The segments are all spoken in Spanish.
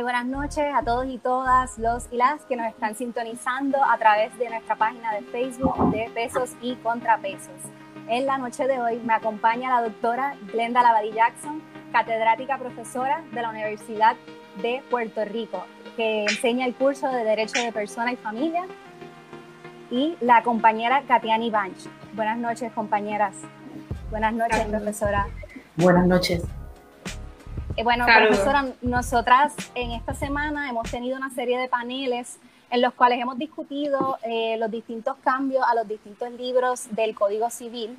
Muy buenas noches a todos y todas los y las que nos están sintonizando a través de nuestra página de Facebook de Pesos y Contrapesos. En la noche de hoy me acompaña la doctora Glenda Lavadi Jackson, catedrática profesora de la Universidad de Puerto Rico, que enseña el curso de Derecho de Persona y Familia, y la compañera Katiani Banch. Buenas noches, compañeras. Buenas noches, profesora. Buenas noches. Eh, bueno, profesora, nosotras en esta semana hemos tenido una serie de paneles en los cuales hemos discutido eh, los distintos cambios a los distintos libros del Código Civil.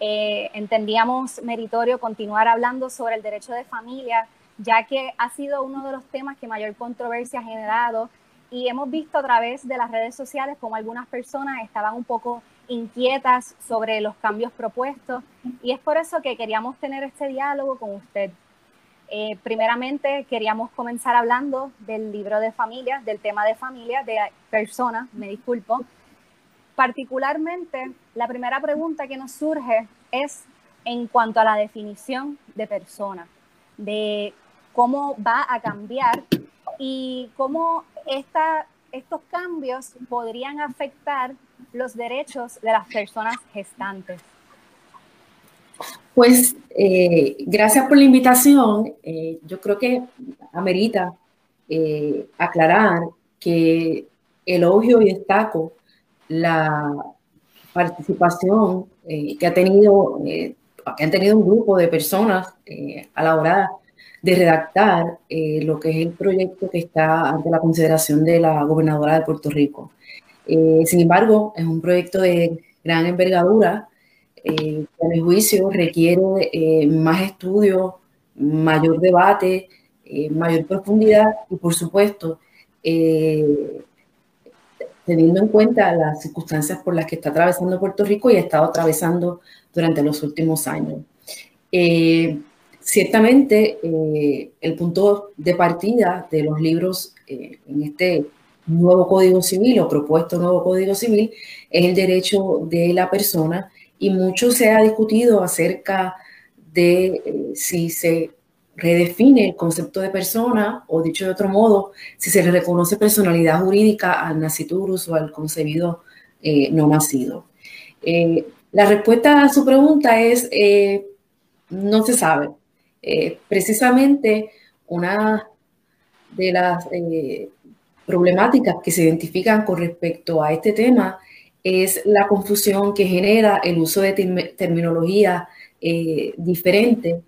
Eh, entendíamos meritorio continuar hablando sobre el derecho de familia, ya que ha sido uno de los temas que mayor controversia ha generado y hemos visto a través de las redes sociales como algunas personas estaban un poco inquietas sobre los cambios propuestos y es por eso que queríamos tener este diálogo con usted. Eh, primeramente, queríamos comenzar hablando del libro de familia, del tema de familia, de personas, me disculpo. Particularmente, la primera pregunta que nos surge es en cuanto a la definición de persona, de cómo va a cambiar y cómo esta, estos cambios podrían afectar los derechos de las personas gestantes. Pues eh, gracias por la invitación. Eh, yo creo que amerita eh, aclarar que elogio y destaco la participación que ha tenido que han tenido un grupo de personas a la hora de redactar lo que es el proyecto que está ante la consideración de la gobernadora de Puerto Rico. sin embargo, es un proyecto de gran envergadura eh, a mi juicio requiere eh, más estudio, mayor debate, eh, mayor profundidad y por supuesto eh, teniendo en cuenta las circunstancias por las que está atravesando Puerto Rico y ha estado atravesando durante los últimos años. ciertamente el punto de partida de los libros en este nuevo Código Civil o propuesto nuevo Código Civil es el derecho de la persona y mucho se ha discutido acerca de eh, si se redefine el concepto de persona o dicho de otro modo, si se le reconoce personalidad jurídica al naciturus o al concebido eh, no nacido. Eh, la respuesta a su pregunta es, no se sabe. precisamente una de las problemáticas que se identifican con respecto a este tema es la confusión que genera el uso de terminología eh, diferente.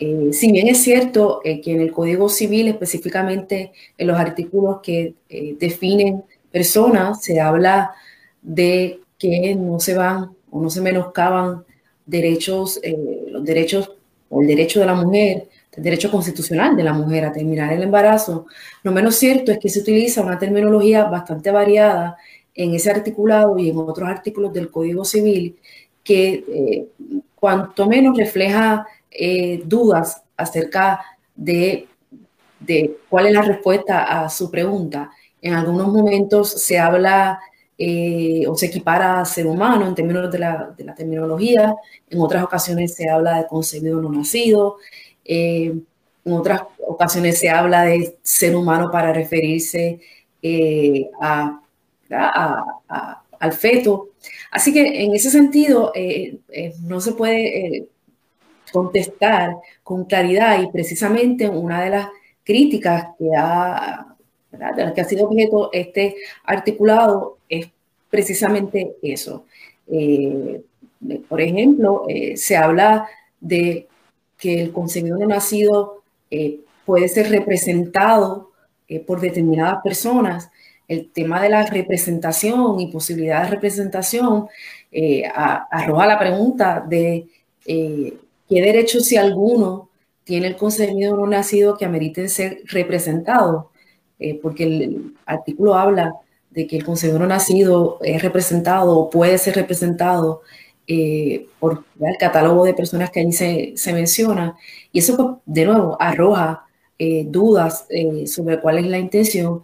Eh, si bien es cierto eh, que en el Código Civil, específicamente en los artículos que definen personas, se habla de que no se van o no se menoscaban derechos, los derechos o el derecho de la mujer, el derecho constitucional de la mujer a terminar el embarazo. Lo menos cierto es que se utiliza una terminología bastante variada en ese articulado y en otros artículos del Código Civil que eh, cuanto menos refleja eh, dudas acerca de, de, cuál es la respuesta a su pregunta. En algunos momentos se habla eh, o se equipara a ser humano en términos de la, de la, terminología, en otras ocasiones se habla de concebido no nacido, en otras ocasiones se habla de ser humano para referirse a al feto. Así que en ese sentido eh, eh, no se puede eh, contestar con claridad y precisamente una de las críticas que ha, de las que ha sido objeto este articulado es precisamente eso. por ejemplo, se habla de que el concebido no nacido puede ser representado por determinadas personas el tema de la representación y posibilidad de representación eh, arroja la pregunta de eh, qué derechos, si alguno, tiene el concebido no nacido que ameriten ser representado, eh, porque el, artículo habla de que el concebido no nacido es representado o puede ser representado por el catálogo de personas que ahí se, se menciona, y eso, pues, de nuevo, arroja dudas sobre cuál es la intención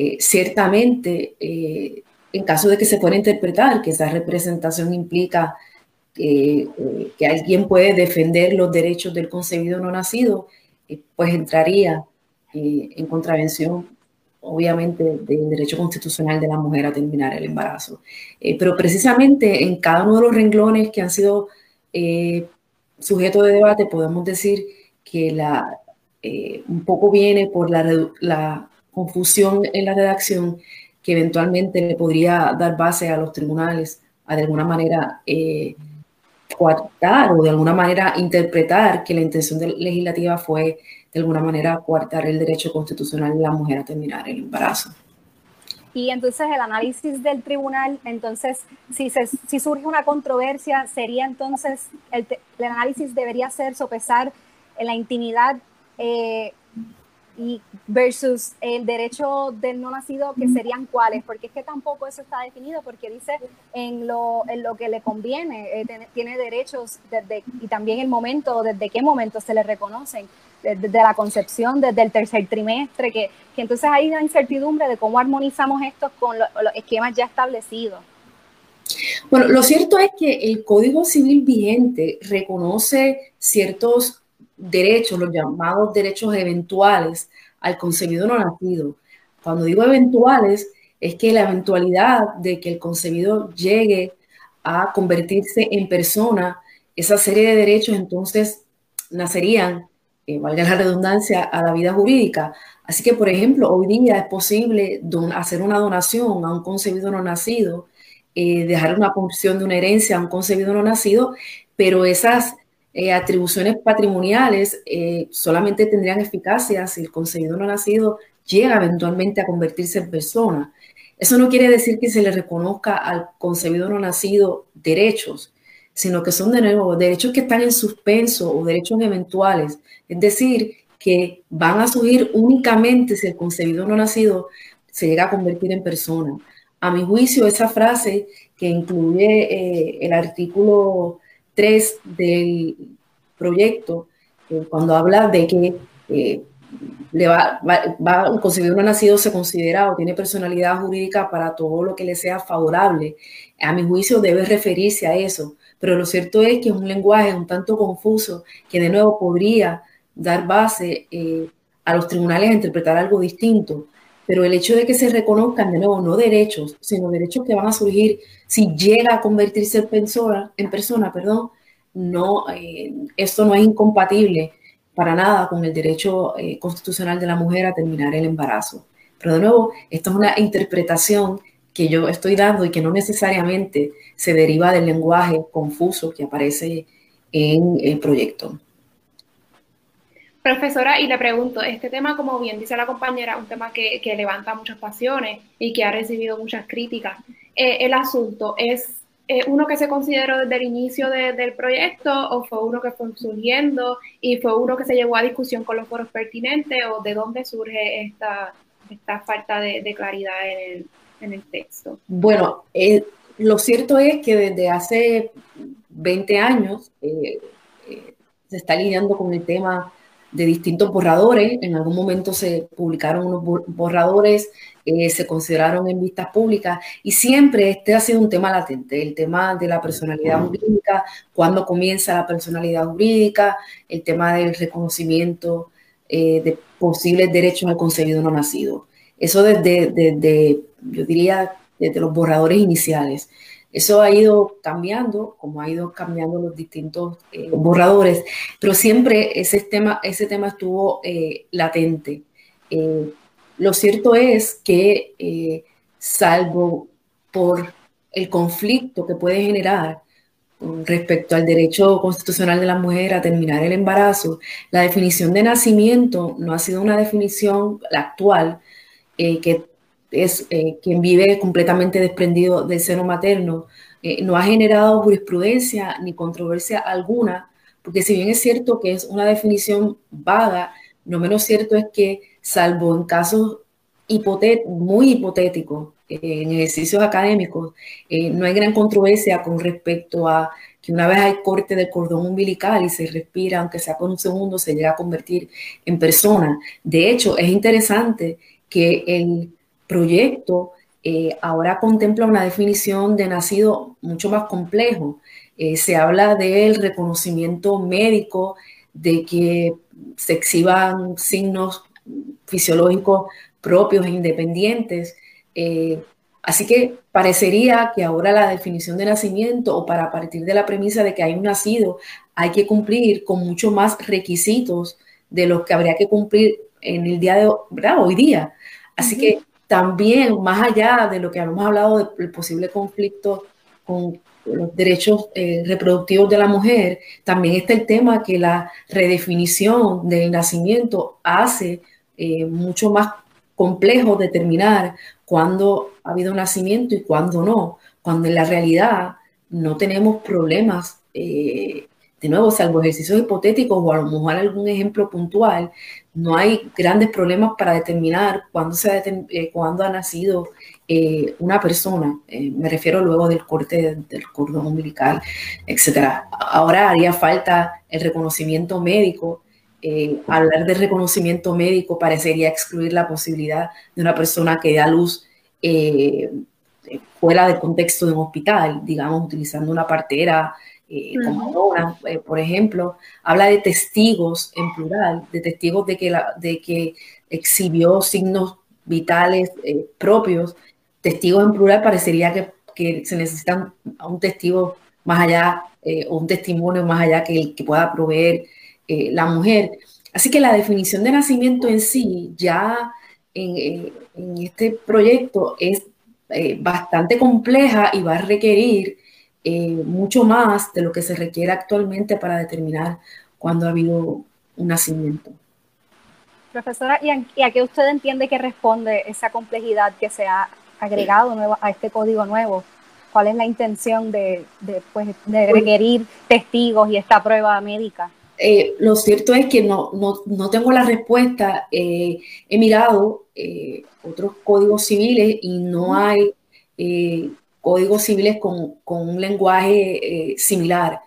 eh, ciertamente, eh, en caso de que se pueda interpretar que esa representación implica eh, que alguien puede defender los derechos del concebido no nacido, pues entraría en contravención, obviamente, del derecho constitucional de la mujer a terminar el embarazo. pero precisamente en cada uno de los renglones que han sido sujeto de debate, podemos decir que la, un poco viene por la, la confusión en la redacción que eventualmente le podría dar base a los tribunales a de alguna manera eh, coartar o de alguna manera interpretar que la intención legislativa fue de alguna manera coartar el derecho constitucional de la mujer a terminar el embarazo. Y entonces el análisis del tribunal, entonces, si, se, si surge una controversia, sería entonces, el, el análisis debería ser sopesar en la intimidad eh, y versus el derecho del no nacido, que serían cuáles, porque es que tampoco eso está definido, porque dice en lo, en lo que le conviene, eh, tiene derechos desde, y también el momento, desde qué momento se le reconocen, desde, la concepción, desde el tercer trimestre, que, que, entonces hay una incertidumbre de cómo armonizamos esto con los esquemas ya establecidos. Bueno, lo cierto es que el Código Civil vigente reconoce ciertos derechos, los llamados derechos eventuales al concebido no nacido. Cuando digo eventuales, es que la eventualidad de que el concebido llegue a convertirse en persona, esa serie de derechos entonces nacerían, eh, valga la redundancia, a la vida jurídica. Así que, por ejemplo, hoy día es posible hacer una donación a un concebido no nacido, eh, dejar una porción de una herencia a un concebido no nacido, pero esas eh, atribuciones patrimoniales eh, solamente tendrían eficacia si el concebido no nacido llega eventualmente a convertirse en persona. Eso no quiere decir que se le reconozca al concebido no nacido derechos, sino que son de nuevo derechos que están en suspenso o derechos eventuales, es decir, que van a surgir únicamente si el concebido no nacido se llega a convertir en persona. A mi juicio, esa frase que incluye eh, el artículo 3 del proyecto, eh, cuando habla de que eh, le va, va, un consumidor nacido se considera o tiene personalidad jurídica para todo lo que le sea favorable. A mi juicio debe referirse a eso, pero lo cierto es que es un lenguaje un tanto confuso que de nuevo podría dar base eh, a los tribunales a interpretar algo distinto. Pero el hecho de que se reconozcan de nuevo no derechos, sino derechos que van a surgir si llega a convertirse en persona, en persona perdón, no, eh, esto no es incompatible para nada con el derecho eh, constitucional de la mujer a terminar el embarazo. Pero de nuevo, esto es una interpretación que yo estoy dando y que no necesariamente se deriva del lenguaje confuso que aparece en el proyecto. Profesora, y le pregunto, este tema, como bien dice la compañera, un tema que, levanta muchas pasiones y que ha recibido muchas críticas. Eh, el asunto es eh, uno que se consideró desde el inicio del proyecto o fue uno que fue surgiendo y fue uno que se llevó a discusión con los foros pertinentes o de dónde surge esta, esta falta de, claridad en el, texto? Bueno, eh, lo cierto es que desde hace 20 años se está lidiando con el tema de distintos borradores. En algún momento se publicaron unos borradores, eh, se consideraron en vistas públicas y siempre este ha sido un tema latente, el tema de la personalidad jurídica, cuándo comienza la personalidad jurídica, el tema del reconocimiento eh, de posibles derechos al concebido no nacido. Eso desde, desde, yo diría, desde los borradores iniciales. Eso ha ido cambiando, como ha ido cambiando los distintos eh, borradores, pero siempre ese tema, ese tema estuvo eh, latente. Eh, lo cierto es que, salvo por el conflicto que puede generar respecto al derecho constitucional de la mujer a terminar el embarazo, la definición de nacimiento no ha sido una definición actual que es eh, quien vive completamente desprendido del seno materno, eh, no ha generado jurisprudencia ni controversia alguna, porque si bien es cierto que es una definición vaga, no menos cierto es que, salvo en casos muy hipotéticos, eh, en ejercicios académicos, no hay gran controversia con respecto a que una vez hay corte del cordón umbilical y se respira, aunque sea por un segundo, se llega a convertir en persona. De hecho, es interesante que el proyecto eh, ahora contempla una definición de nacido mucho más complejo. Eh, se habla del reconocimiento médico, de que se exhiban signos fisiológicos propios e independientes. Eh, así que parecería que ahora la definición de nacimiento o para partir de la premisa de que hay un nacido, hay que cumplir con mucho más requisitos de los que habría que cumplir en el día de hoy día. Así que también, más allá de lo que hemos hablado del posible conflicto con los derechos eh, reproductivos de la mujer, también está el tema que la redefinición del nacimiento hace eh, mucho más complejo determinar cuándo ha habido nacimiento y cuándo no, cuando en la realidad no tenemos problemas, eh, de nuevo, salvo ejercicios hipotéticos o a lo mejor algún ejemplo puntual, no hay grandes problemas para determinar cuándo, se cuándo ha nacido eh, una persona, eh, me refiero luego del corte del cordón umbilical, etcétera. Ahora haría falta el reconocimiento médico. Eh, hablar de reconocimiento médico parecería excluir la posibilidad de una persona que da luz fuera del contexto de un hospital, digamos, utilizando una partera como por ejemplo, habla de testigos en plural, de testigos de que, la, de que exhibió signos vitales propios testigos en plural parecería que, que se necesitan a un testigo más allá eh, o un testimonio más allá que el que pueda proveer eh, la mujer. Así que la definición de nacimiento en sí ya en, eh, en este proyecto es bastante compleja y va a requerir mucho más de lo que se requiere actualmente para determinar cuándo ha habido un nacimiento. Profesora, ¿y a, ¿y a, qué usted entiende que responde esa complejidad que se ha agregado a este código nuevo? ¿Cuál es la intención de, de, pues, de requerir testigos y esta prueba médica? Eh, lo cierto es que no, no, no tengo la respuesta. Eh, he mirado eh, otros códigos civiles y no hay códigos civiles con, con un lenguaje similar.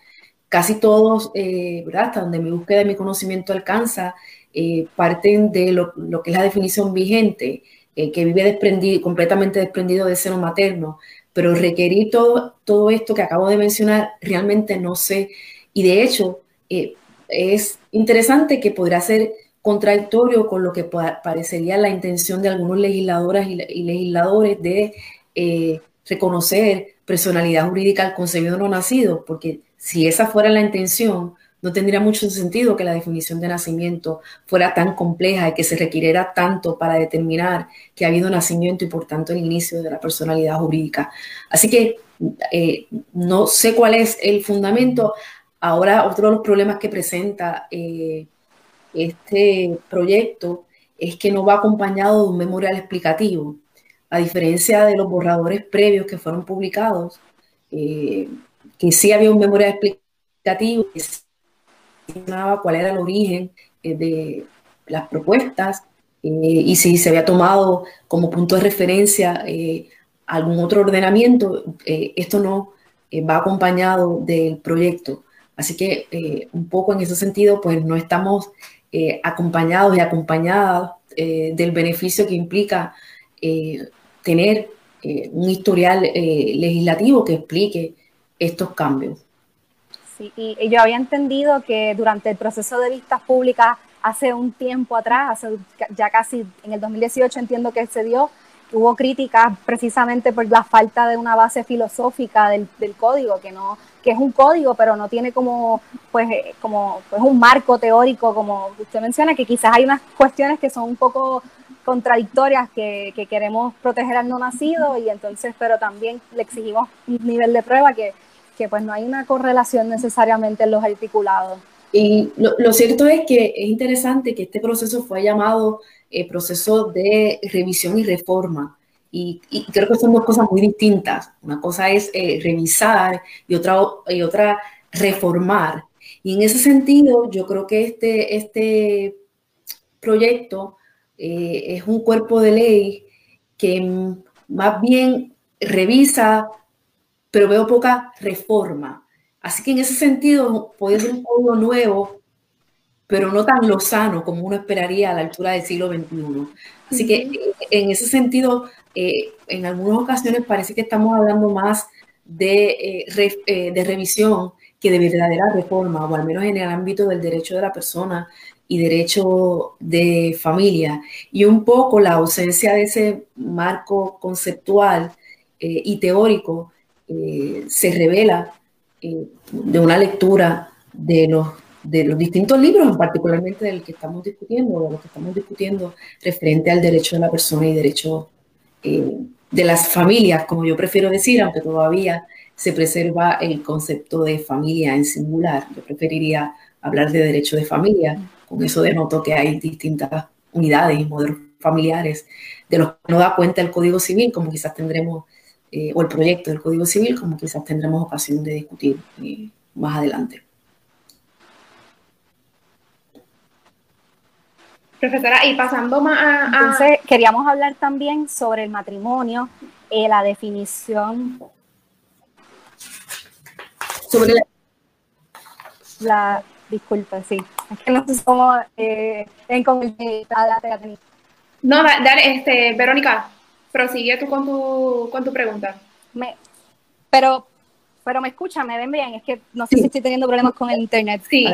Casi todos, ¿verdad? hasta donde mi búsqueda de mi conocimiento alcanza, parten de lo, que es la definición vigente eh, que vive desprendido, completamente desprendido de seno materno, pero requerir todo, esto que acabo de mencionar, realmente no sé. Y de hecho, eh, es interesante que podría ser contradictorio con lo que parecería la intención de algunos legisladoras y, legisladores de eh, reconocer personalidad jurídica al concebido no nacido, porque si esa fuera la intención, no tendría mucho sentido que la definición de nacimiento fuera tan compleja y que se requiriera tanto para determinar que ha habido nacimiento y por tanto el inicio de la personalidad jurídica. Así que eh, no sé cuál es el fundamento. Ahora, otro de los problemas que presenta eh, este proyecto es que no va acompañado de un memorial explicativo. A diferencia de los borradores previos que fueron publicados, eh, que sí había un memorial explicativo, cuál era el origen eh, de las propuestas eh, y si se había tomado como punto de referencia algún otro ordenamiento, esto no va acompañado del proyecto. Así que un poco en ese sentido, pues no estamos acompañados y acompañadas del beneficio que implica tener un historial legislativo que explique estos cambios. Y, yo había entendido que durante el proceso de vistas públicas hace un tiempo atrás, hace ya casi en el 2018 entiendo que se dio, hubo críticas precisamente por la falta de una base filosófica del, código, que no que es un código, pero no tiene como pues eh, como pues un marco teórico como usted menciona, que quizás hay unas cuestiones que son un poco contradictorias que, que queremos proteger al no nacido y entonces, pero también le exigimos un nivel de prueba que, que pues no hay una correlación necesariamente en los articulados. Y lo, cierto es que es interesante que este proceso fue llamado eh, proceso de revisión y reforma. Y, creo que son dos cosas muy distintas. Una cosa es eh, revisar y otra, y otra reformar. Y en ese sentido, yo creo que este, este proyecto eh, es un cuerpo de ley que más bien revisa pero veo poca reforma. Así que en ese sentido puede ser un código nuevo, pero no tan lozano como uno esperaría a la altura del siglo XXI. Así que en ese sentido, eh, en algunas ocasiones parece que estamos hablando más de, eh, eh, de revisión que de verdadera reforma, o al menos en el ámbito del derecho de la persona y derecho de familia. Y un poco la ausencia de ese marco conceptual eh, y teórico eh, se revela eh, de una lectura de los, de los distintos libros, particularmente del que estamos discutiendo, de lo que estamos discutiendo referente al derecho de la persona y derecho de las familias, como yo prefiero decir, aunque todavía se preserva el concepto de familia en singular. Yo preferiría hablar de derecho de familia. Con eso denoto que hay distintas unidades y modelos familiares de los que no da cuenta el Código Civil, como quizás tendremos, eh, o el proyecto del Código Civil, como quizás tendremos ocasión de discutir eh, más adelante. Profesora, y pasando más a, Entonces, queríamos hablar también sobre el matrimonio, eh, la definición. Sobre la... la disculpa, sí. Es que no somos eh, en No, dale, este, Verónica, prosigue tú con tu, con tu pregunta. Me, pero, pero me escucha, me ven bien, es que no sé si estoy teniendo problemas con el internet. Sí.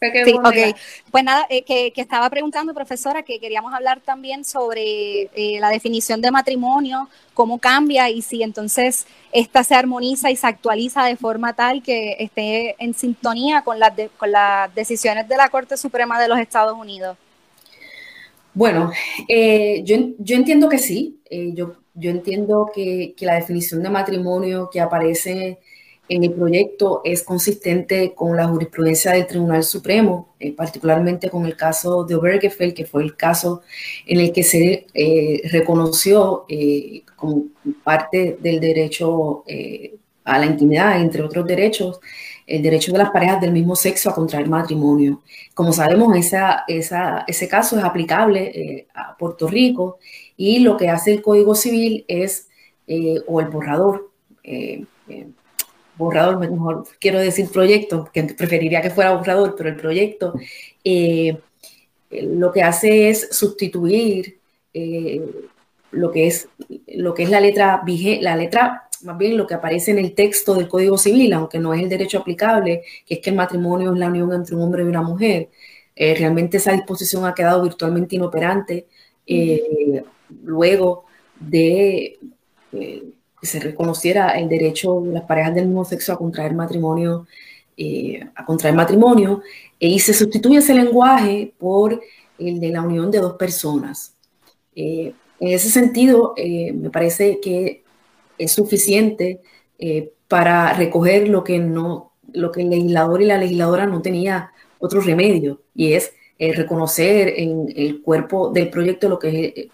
Sí, ok. Pues nada, eh, que, estaba preguntando, profesora, que queríamos hablar también sobre eh, la definición de matrimonio, cómo cambia y si entonces esta se armoniza y se actualiza de forma tal que esté en sintonía con las, con las decisiones de la Corte Suprema de los Estados Unidos. Bueno, eh, yo, yo, entiendo que sí. yo, yo entiendo que, que la definición de matrimonio que aparece en el proyecto es consistente con la jurisprudencia del Tribunal Supremo, eh, particularmente con el caso de Obergefell, que fue el caso en el que se eh, reconoció eh, como parte del derecho a la intimidad, entre otros derechos, el derecho de las parejas del mismo sexo a contraer matrimonio. Como sabemos, esa, ese caso es aplicable a Puerto Rico y lo que hace el Código Civil es, o el borrador, borrador, mejor quiero decir proyecto, que preferiría que fuera borrador, pero el proyecto eh, lo que hace es sustituir eh, lo, que es, lo que es la letra, la letra, más bien lo que aparece en el texto del Código Civil, aunque no es el derecho aplicable, que es que el matrimonio es la unión entre un hombre y una mujer. Eh, realmente esa disposición ha quedado virtualmente inoperante luego de se reconociera el derecho de las parejas del mismo sexo a contraer matrimonio, eh, a contraer matrimonio, eh, y se sustituye ese lenguaje por el de la unión de dos personas. Eh, en ese sentido, me parece que es suficiente para recoger lo que no, lo que el legislador y la legisladora no tenía otro remedio, y es reconocer en el cuerpo del proyecto lo que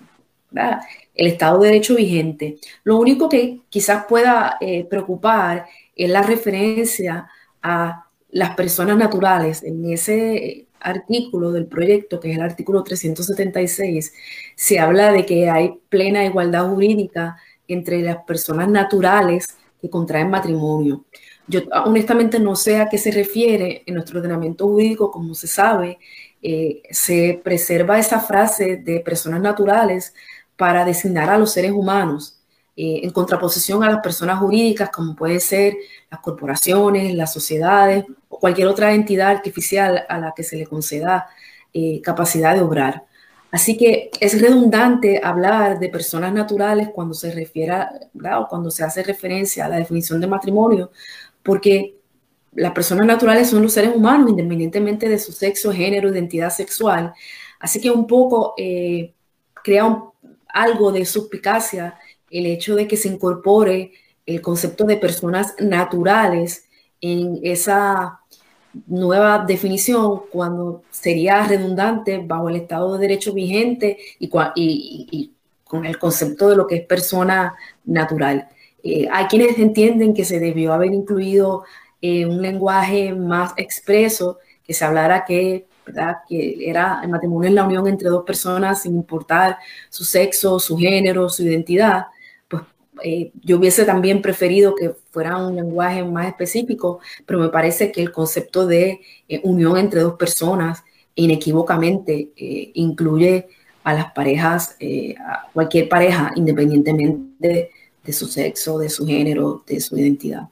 es el Estado de Derecho vigente. Lo único que quizás pueda eh, preocupar es la referencia a las personas naturales. En ese artículo del proyecto, que es el artículo 376, se habla de que hay plena igualdad jurídica entre las personas naturales que contraen matrimonio. Yo honestamente no sé a qué se refiere en nuestro ordenamiento jurídico, como se sabe, eh, se preserva esa frase de personas naturales para designar a los seres humanos eh, en contraposición a las personas jurídicas como pueden ser las corporaciones, las sociedades o cualquier otra entidad artificial a la que se le conceda eh, capacidad de obrar. Así que es redundante hablar de personas naturales cuando se refiere o cuando se hace referencia a la definición de matrimonio, porque las personas naturales son los seres humanos, independientemente de su sexo, género, identidad sexual. Así que un poco eh, crea un algo de suspicacia el hecho de que se incorpore el concepto de personas naturales en esa nueva definición cuando sería redundante bajo el Estado de Derecho vigente y, con el concepto de lo que es persona natural. Eh, hay quienes entienden que se debió haber incluido eh, un lenguaje más expreso, que se hablara que que era el matrimonio es la unión entre dos personas sin importar su sexo, su género, su identidad, pues eh, yo hubiese también preferido que fuera un lenguaje más específico, pero me parece que el concepto de eh, unión entre dos personas inequívocamente eh, incluye a las parejas, a cualquier pareja, independientemente de su sexo, de su género, de su identidad.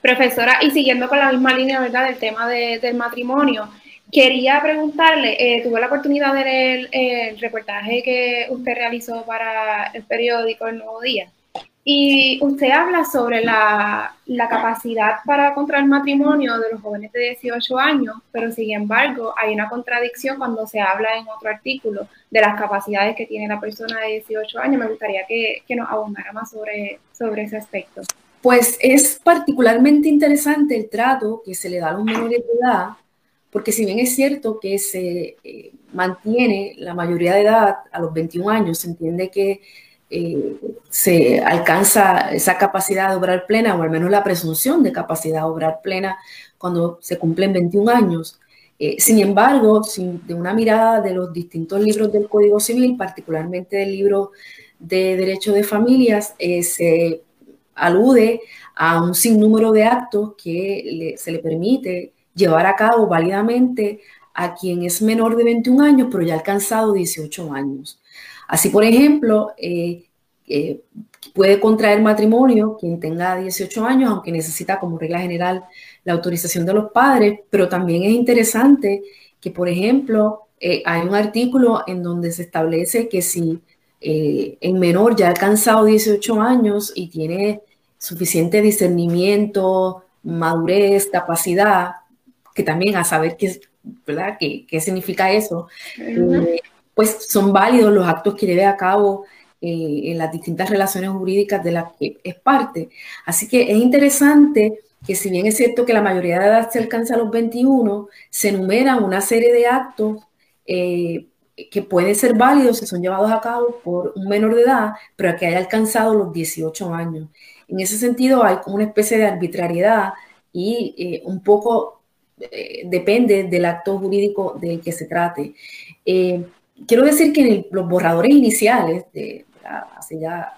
Profesora, y siguiendo con la misma línea, ¿verdad?, del tema del matrimonio, Quería preguntarle, eh, tuve la oportunidad de leer el reportaje que usted realizó para el periódico El Nuevo Día. Y usted habla sobre la, la, capacidad para contraer matrimonio de los jóvenes de 18 años, pero sin embargo hay una contradicción cuando se habla en otro artículo de las capacidades que tiene la persona de 18 años. Me gustaría que, que nos abundara más sobre, sobre ese aspecto. Pues es particularmente interesante el trato que se le da a los menores de edad, porque si bien es cierto que se eh, mantiene la mayoría de edad a los 21 años, se entiende que eh, se alcanza esa capacidad de obrar plena, o al menos la presunción de capacidad de obrar plena cuando se cumplen 21 años. Eh, sin embargo, de una mirada de los distintos libros del Código Civil, particularmente del libro de Derecho de Familias, se alude a un sinnúmero de actos que se le permite llevar a cabo válidamente a quien es menor de 21 años, pero ya ha alcanzado 18 años. Así, por ejemplo, eh, eh, puede contraer matrimonio quien tenga 18 años, aunque necesita como regla general la autorización de los padres, pero también es interesante que, por ejemplo, eh, hay un artículo en donde se establece que si el menor ya ha alcanzado 18 años y tiene suficiente discernimiento, madurez, capacidad, que también a saber qué, ¿verdad? ¿Qué, qué significa eso? pues son válidos los actos que lleve a cabo eh, en las distintas relaciones jurídicas de las que es parte. Así que es interesante que si bien es cierto que la mayoría de edad se alcanza a los 21, se enumeran una serie de actos eh, que pueden ser válidos si son llevados a cabo por un menor de edad, pero que haya alcanzado los 18 años. En ese sentido hay una especie de arbitrariedad y eh, un poco depende del acto jurídico del que se trate quiero decir que en los borradores iniciales, de hace ya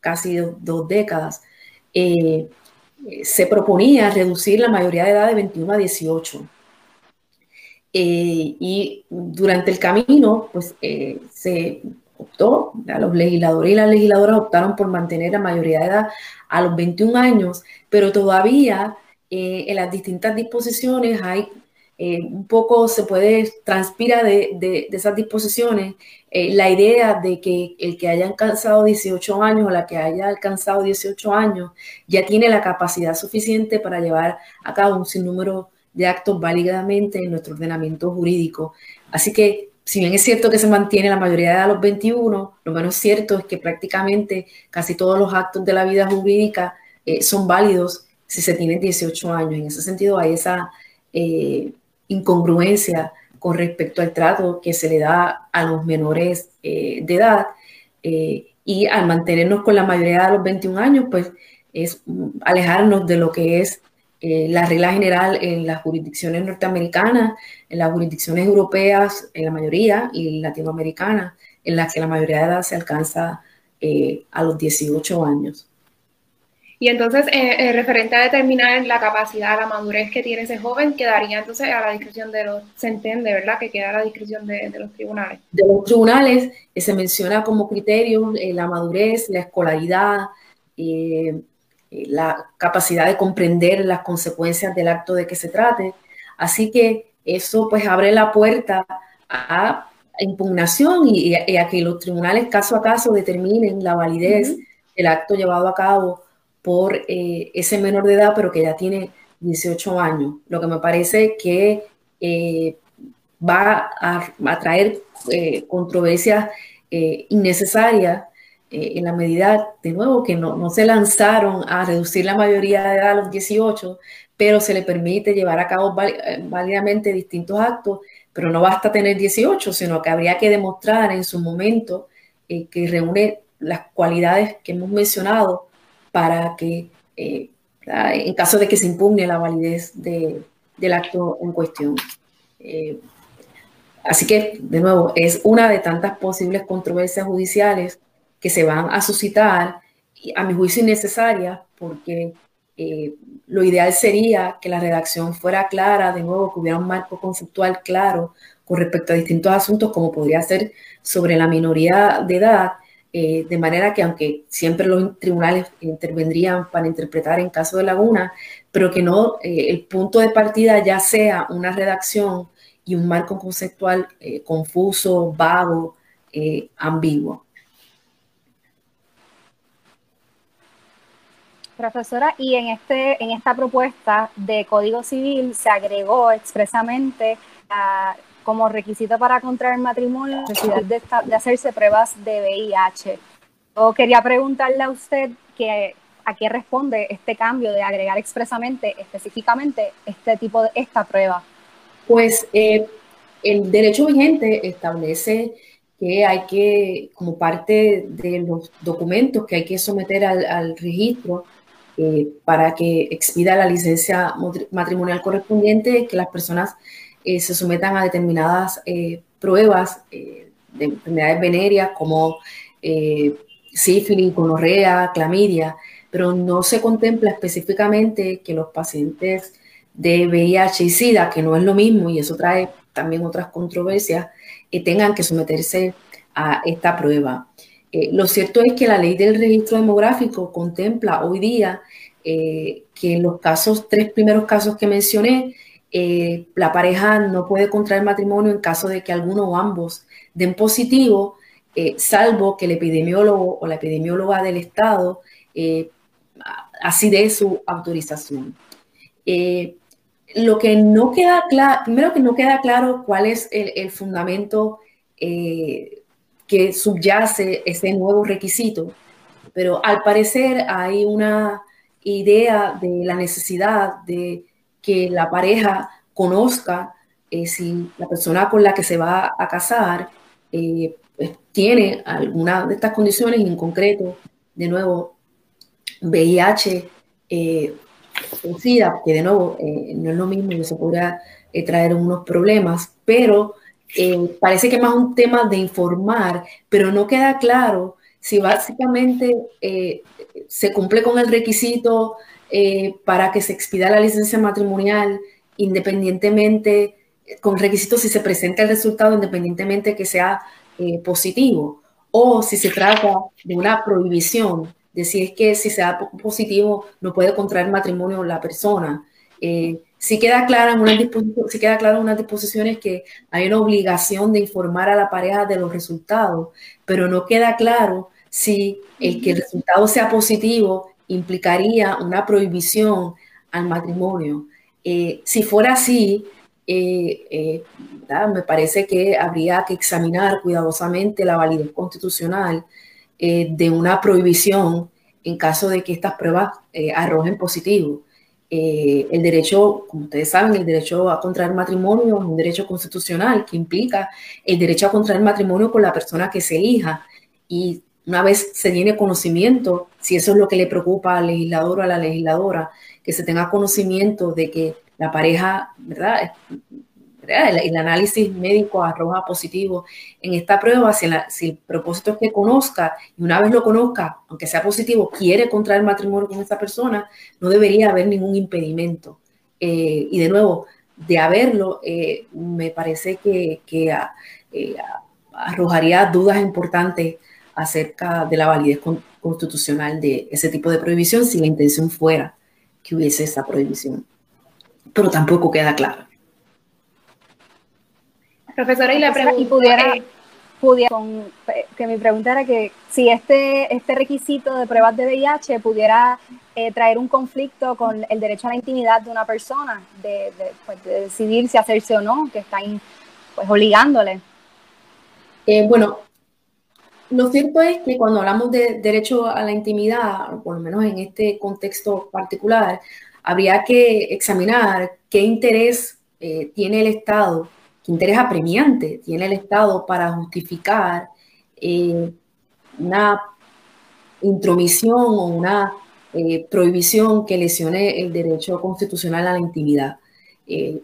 casi dos, décadas, eh, se proponía reducir la mayoría de edad de 21 a 18. Eh, y durante el camino, pues eh, se optó, los legisladores y las legisladoras optaron por mantener la mayoría de edad a los 21 años, pero todavía en las distintas disposiciones hay eh, un poco se puede, transpira de, esas disposiciones eh, la idea de que el que haya alcanzado 18 años o la que haya alcanzado 18 años ya tiene la capacidad suficiente para llevar a cabo un sinnúmero de actos válidamente en nuestro ordenamiento jurídico. Así que, si bien es cierto que se mantiene la mayoría de los 21, lo menos cierto es que prácticamente casi todos los actos de la vida jurídica eh, son válidos si se tiene 18 años. En ese sentido, hay esa incongruencia con respecto al trato que se le da a los menores eh, de edad. Eh, y al mantenernos con la mayoría de los 21 años, pues es alejarnos de lo que es eh, la regla general en las jurisdicciones norteamericanas, en las jurisdicciones europeas, en la mayoría, y latinoamericanas, en las que la mayoría de edad se alcanza a los 18 años. Y entonces, eh, eh, referente a determinar la capacidad, la madurez que tiene ese joven, quedaría entonces a la discreción de los, se entiende, ¿verdad? Que queda a la discreción de, los tribunales. De los tribunales eh, se menciona como criterio la madurez, la escolaridad, la capacidad de comprender las consecuencias del acto de que se trate. Así que eso pues abre la puerta a impugnación y, a que los tribunales caso a caso determinen la validez del acto llevado a cabo por eh, ese menor de edad, pero que ya tiene 18 años, lo que me parece que eh, va a, traer eh, controversias innecesarias en la medida, de nuevo, que no, no, se lanzaron a reducir la mayoría de edad a los 18, pero se le permite llevar a cabo válidamente distintos actos, pero no basta tener 18, sino que habría que demostrar en su momento que reúne las cualidades que hemos mencionado para que, eh, en caso de que se impugne la validez del acto en cuestión. Eh, así que, de nuevo, es una de tantas posibles controversias judiciales que se van a suscitar, a mi juicio innecesarias, porque eh, lo ideal sería que la redacción fuera clara, de nuevo, que hubiera un marco conceptual claro con respecto a distintos asuntos, como podría ser sobre la minoría de edad, eh, de manera que aunque siempre los tribunales intervendrían para interpretar en caso de laguna, pero que no eh, el punto de partida ya sea una redacción y un marco conceptual confuso, vago, ambiguo. Profesora, y en, este, en esta propuesta de Código Civil se agregó expresamente como requisito para contraer matrimonio la necesidad de, hacerse pruebas de VIH. Yo quería preguntarle a usted que, a qué responde este cambio de agregar expresamente, específicamente, este tipo de esta prueba. Pues eh, el derecho vigente establece que hay que, como parte de los documentos que hay que someter al registro, eh, para que expida la licencia matrimonial correspondiente, que las personas eh, se sometan a determinadas eh, pruebas de enfermedades venéreas como sífilis, gonorrea, clamidia, pero no se contempla específicamente que los pacientes de VIH y SIDA, que no es lo mismo, y eso trae también otras controversias, tengan que someterse a esta prueba. Eh, lo cierto es que la ley del registro demográfico contempla hoy día eh, que en los casos, tres primeros casos que mencioné, eh, la pareja no puede contraer matrimonio en caso de que alguno o ambos den positivo, salvo que el epidemiólogo o la epidemióloga del Estado así dé su autorización. lo que no queda claro, primero que no queda claro cuál es el, el fundamento que subyace ese nuevo requisito, pero al parecer hay una idea de la necesidad de que la pareja conozca eh, si la persona con la que se va a casar eh, pues, tiene alguna de estas condiciones y en concreto, de nuevo, VIH, eh, SIDA, que de nuevo no es lo mismo y eso podría traer unos problemas, pero eh, parece que más un tema de informar, pero no queda claro si básicamente eh, se cumple con el requisito eh, para que se expida la licencia matrimonial independientemente, con requisitos si se presenta el resultado independientemente que sea positivo, o si se trata de una prohibición, de si es que si se da positivo no puede contraer matrimonio la persona. Si queda claro en unas disposiciones que hay una obligación de informar a la pareja de los resultados, pero no queda claro si el que el resultado sea positivo implicaría una prohibición al matrimonio. Eh, si fuera así, eh, eh, me parece que habría que examinar cuidadosamente la validez constitucional de una prohibición en caso de que estas pruebas arrojen positivo. Eh, el derecho, como ustedes saben, el derecho a contraer matrimonio es un derecho constitucional que implica el derecho a contraer matrimonio con la persona que se elija. Y una vez se tiene conocimiento, si eso es lo que le preocupa al legislador o a la legisladora, que se tenga conocimiento de que la pareja, ¿verdad? El, análisis médico arroja positivo en esta prueba, si, el propósito es que conozca y una vez lo conozca, aunque sea positivo, quiere contraer matrimonio con esa persona, no debería haber ningún impedimento. Eh, y de nuevo, de haberlo, eh, me parece que, eh, arrojaría dudas importantes acerca de la validez constitucional de ese tipo de prohibición si la intención fuera que hubiese esa prohibición. Pero tampoco queda claro. Profesora, y la pregunta... Y pudiera, pudiera que mi pregunta era que si este, este requisito de pruebas de VIH pudiera eh, traer un conflicto con el derecho a la intimidad de una persona, de, pues, decidir si hacerse o no, que están pues obligándole. Eh, bueno, lo cierto es que cuando hablamos de derecho a la intimidad, o por lo menos en este contexto particular, habría que examinar qué interés eh, tiene el Estado qué interés apremiante tiene el Estado para justificar eh, una intromisión o una eh, prohibición que lesione el derecho constitucional a la intimidad. Eh,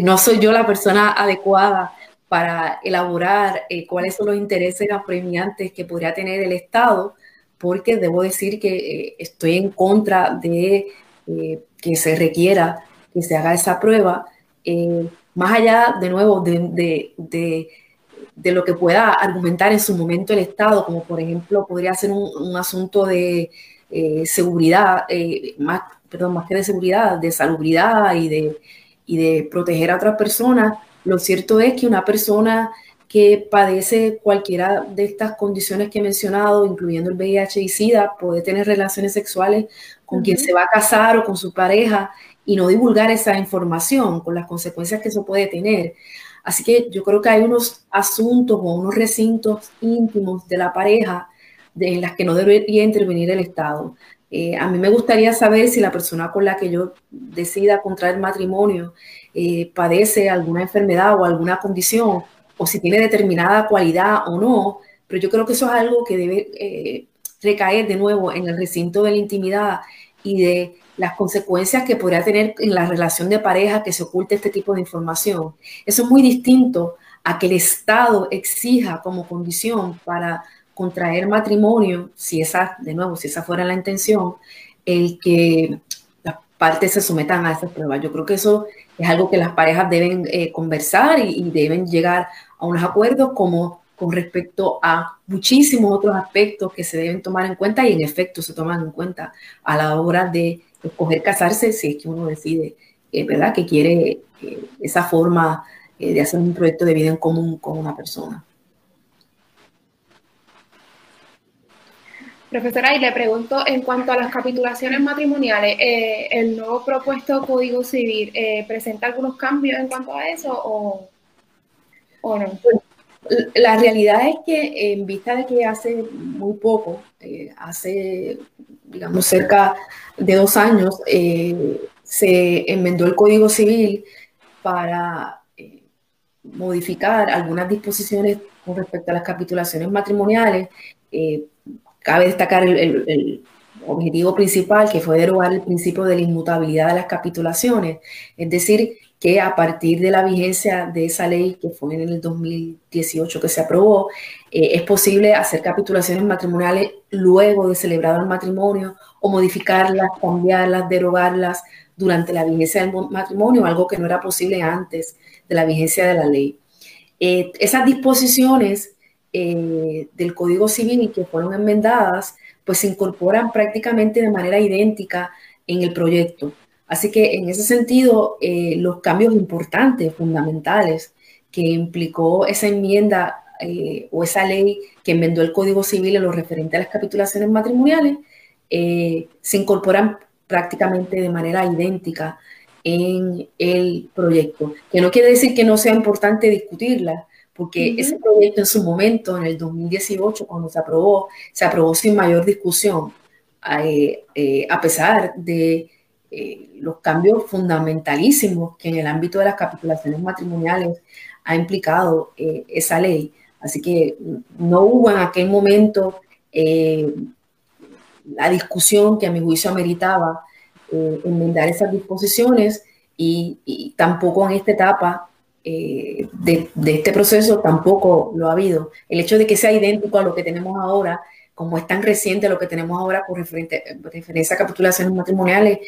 no soy yo la persona adecuada para elaborar cuáles son los intereses apremiantes que podría tener el Estado, porque debo decir que estoy en contra de que se requiera que se haga esa prueba más allá, de nuevo, de, lo que pueda argumentar en su momento el Estado, como por ejemplo podría ser un, asunto de eh, seguridad, eh, más, perdón, más que de seguridad, de salubridad y de, y de proteger a otras personas, lo cierto es que una persona que padece cualquiera de estas condiciones que he mencionado, incluyendo el VIH y SIDA, puede tener relaciones sexuales con quien se va a casar o con su pareja y no divulgar esa información con las consecuencias que eso puede tener. Así que yo creo que hay unos asuntos o unos recintos íntimos de la pareja en las que no debería intervenir el Estado. Eh, a mí me gustaría saber si la persona con la que yo decida contraer matrimonio eh, padece alguna enfermedad o alguna condición o si tiene determinada cualidad o no, pero yo creo que eso es algo que debe eh, recaer de nuevo en el recinto de la intimidad y de las consecuencias que podría tener en la relación de pareja que se oculte este tipo de información. Eso es muy distinto a que el Estado exija como condición para contraer matrimonio, si esa, de nuevo, si esa fuera la intención, el que las partes se sometan a esas pruebas. Yo creo que eso es algo que las parejas deben eh, conversar y, deben llegar a unos acuerdos como con respecto a muchísimos otros aspectos que se deben tomar en cuenta y en efecto se toman en cuenta a la hora de escoger casarse si es que uno decide, eh, ¿verdad?, que quiere eh, esa forma de hacer un proyecto de vida en común con una persona. Profesora, y le pregunto en cuanto a las capitulaciones matrimoniales, eh, ¿el nuevo propuesto Código Civil eh, presenta algunos cambios en cuanto a eso o, no? La realidad es que en vista de que hace muy poco, eh, hace, digamos, cerca de dos años, se enmendó el Código Civil para modificar algunas disposiciones con respecto a las capitulaciones matrimoniales Cabe destacar el, objetivo principal, que fue derogar el principio de la inmutabilidad de las capitulaciones, es decir, que a partir de la vigencia de esa ley, que fue en el 2018 que se aprobó, eh, es posible hacer capitulaciones matrimoniales luego de celebrado el matrimonio o modificarlas, cambiarlas, derogarlas durante la vigencia del matrimonio, algo que no era posible antes de la vigencia de la ley. Eh, esas disposiciones eh, del Código Civil que fueron enmendadas, pues se incorporan prácticamente de manera idéntica en el proyecto. Así que en ese sentido, eh, los cambios importantes, fundamentales, que implicó esa enmienda eh, o esa ley que enmendó el Código Civil en lo referente a las capitulaciones matrimoniales, se incorporan prácticamente de manera idéntica en el proyecto. Que no quiere decir que no sea importante discutirla, porque ese proyecto en su momento, en el 2018, cuando se aprobó, se aprobó sin mayor discusión, eh, eh, a pesar de eh, los cambios fundamentalísimos que en el ámbito de las capitulaciones matrimoniales ha implicado esa ley. Así que no hubo en aquel momento la discusión que a mi juicio ameritaba enmendar esas disposiciones y, y tampoco en esta etapa eh, de, este proceso tampoco lo ha habido. El hecho de que sea idéntico a lo que tenemos ahora, como es tan reciente lo que tenemos ahora por referencia a capitulaciones matrimoniales,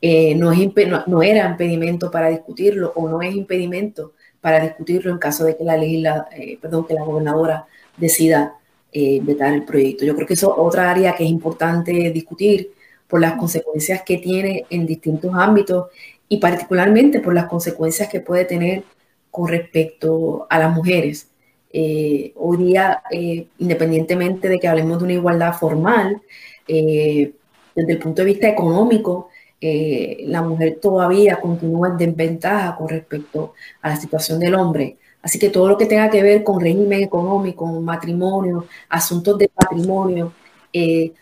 eh, no, es, no, era impedimento para discutirlo o no es impedimento para discutirlo en caso de que la legisla, eh, perdón, que la gobernadora decida vetar el proyecto. Yo creo que eso es otra área que es importante discutir por las consecuencias que tiene en distintos ámbitos y particularmente por las consecuencias que puede tener con respecto a las mujeres. Eh, hoy día, eh, independientemente de que hablemos de una igualdad formal, eh, desde el punto de vista económico, la mujer todavía continúa en desventaja con respecto a la situación del hombre. Así que todo lo que tenga que ver con régimen económico, matrimonio, asuntos de patrimonio,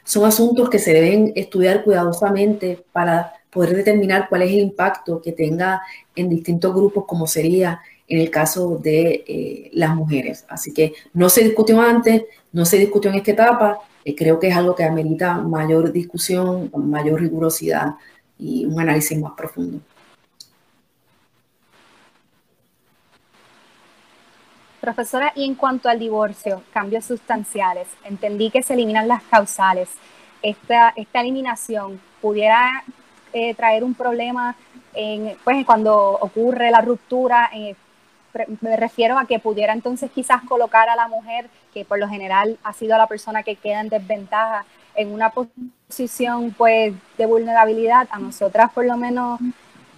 son asuntos que se deben estudiar cuidadosamente para poder determinar cuál es el impacto que tenga en distintos grupos, como sería en el caso de eh, las mujeres. Así que no se discutió antes, no se discutió en esta etapa, eh, creo que es algo que amerita mayor discusión, mayor rigurosidad y un análisis más profundo. Profesora, y en cuanto al divorcio, cambios sustanciales, entendí que se eliminan las causales. Esta, esta eliminación pudiera eh, traer un problema pues, cuando ocurre la ruptura, en, me refiero a que pudiera entonces quizás colocar a la mujer, que por lo general ha sido la persona que queda en desventaja, en una posición pues de vulnerabilidad, a nosotras por lo menos,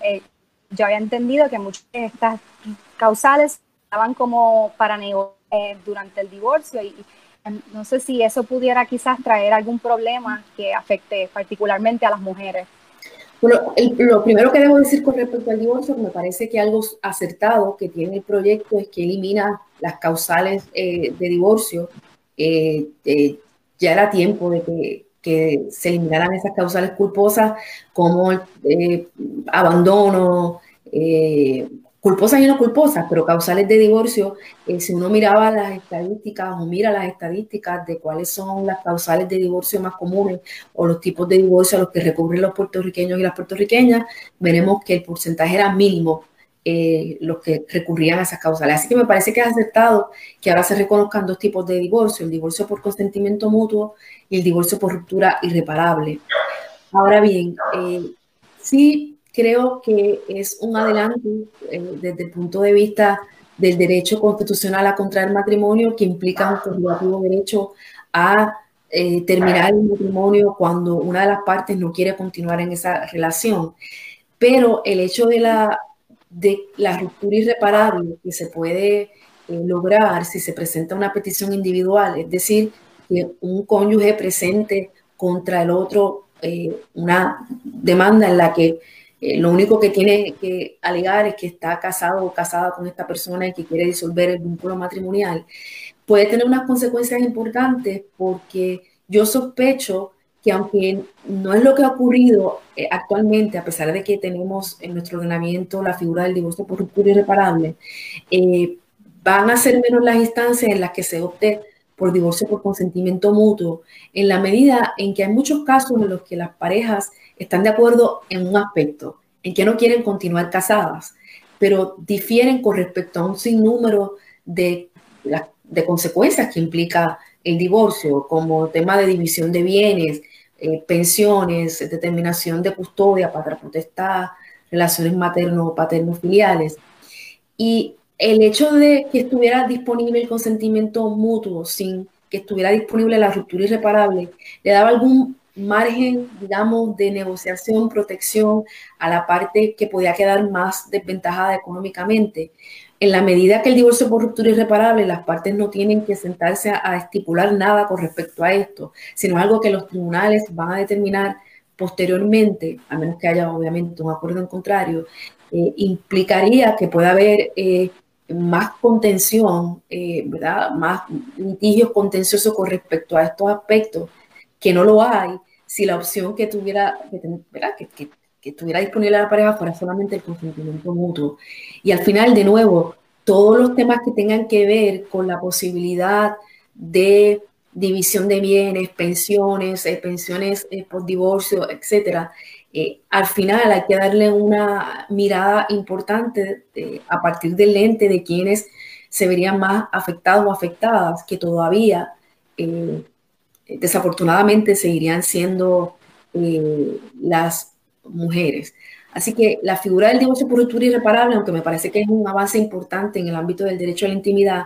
eh, yo había entendido que muchas de estas causales estaban como para eh, durante el divorcio y, em, no sé si eso pudiera quizás traer algún problema que afecte particularmente a las mujeres. Bueno, lo primero que debo decir con respecto al divorcio, me parece que algo acertado que tiene el proyecto es que elimina las causales eh, de divorcio. Eh, ya era tiempo de que, se eliminaran esas causales culposas como abandono, culposas y no culposas, pero causales de divorcio, eh, si uno miraba las estadísticas o mira las estadísticas de cuáles son las causales de divorcio más comunes o los tipos de divorcio a los que recurren los puertorriqueños y las puertorriqueñas, veremos que el porcentaje era mínimo eh, los que recurrían a esas causales. Así que me parece que es aceptado que ahora se reconozcan dos tipos de divorcio, el divorcio por consentimiento mutuo y el divorcio por ruptura irreparable. Ahora bien, eh, sí creo que es un adelanto eh, desde el punto de vista del derecho constitucional a contraer matrimonio que implica un relativo derecho a terminar el matrimonio cuando una de las partes no quiere continuar en esa relación. Pero el hecho de la, de la ruptura irreparable que se puede eh, lograr si se presenta una petición individual, es decir, que un cónyuge presente contra el otro una demanda en la que eh, lo único que tiene que alegar es que está casado o casada con esta persona y que quiere disolver el vínculo matrimonial, puede tener unas consecuencias importantes porque yo sospecho que aunque no es lo que ha ocurrido eh, actualmente, a pesar de que tenemos en nuestro ordenamiento la figura del divorcio por ruptura irreparable, eh, van a ser menos las instancias en las que se opte por divorcio por consentimiento mutuo, en la medida en que hay muchos casos en los que las parejas están de acuerdo en un aspecto, en que no quieren continuar casadas, pero difieren con respecto a un sinnúmero de, de consecuencias que implica el divorcio, como tema de división de bienes, eh, pensiones, determinación de custodia, patria potestad, relaciones materno-paterno-filiales. Y el hecho de que estuviera disponible el consentimiento mutuo sin que estuviera disponible la ruptura irreparable, le daba algún margen, digamos, de negociación, protección a la parte que podía quedar más desventajada económicamente. En la medida que el divorcio por ruptura irreparable, las partes no tienen que sentarse a, estipular nada con respecto a esto, sino algo que los tribunales van a determinar posteriormente, a menos que haya obviamente un acuerdo en contrario, eh, implicaría que pueda haber eh, más contención, eh, ¿verdad? más litigios contenciosos con respecto a estos aspectos que no lo hay si la opción que tuviera, que, que, que, estuviera disponible la pareja fuera solamente el consentimiento mutuo. Y al final, de nuevo, todos los temas que tengan que ver con la posibilidad de división de bienes, pensiones, eh, pensiones eh, por divorcio, etcétera, eh, al final hay que darle una mirada importante a partir del lente de quienes se verían más afectados o afectadas, que todavía desafortunadamente seguirían siendo las mujeres. Así que la figura del divorcio por ruptura irreparable, aunque me parece que es un avance importante en el ámbito del derecho a la intimidad,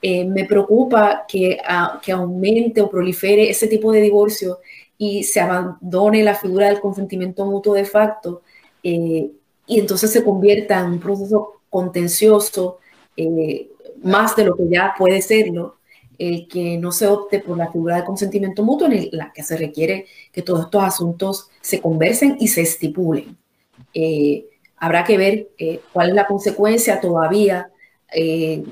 eh, me preocupa que, que aumente o prolifere ese tipo de divorcio y se abandone la figura del consentimiento mutuo de facto eh, y entonces se convierta en un proceso contencioso más de lo que ya puede serlo el que no se opte por la figura de consentimiento mutuo en la que se requiere que todos estos asuntos se conversen y se estipulen. Eh, habrá que ver eh, cuál es la consecuencia todavía. Eh,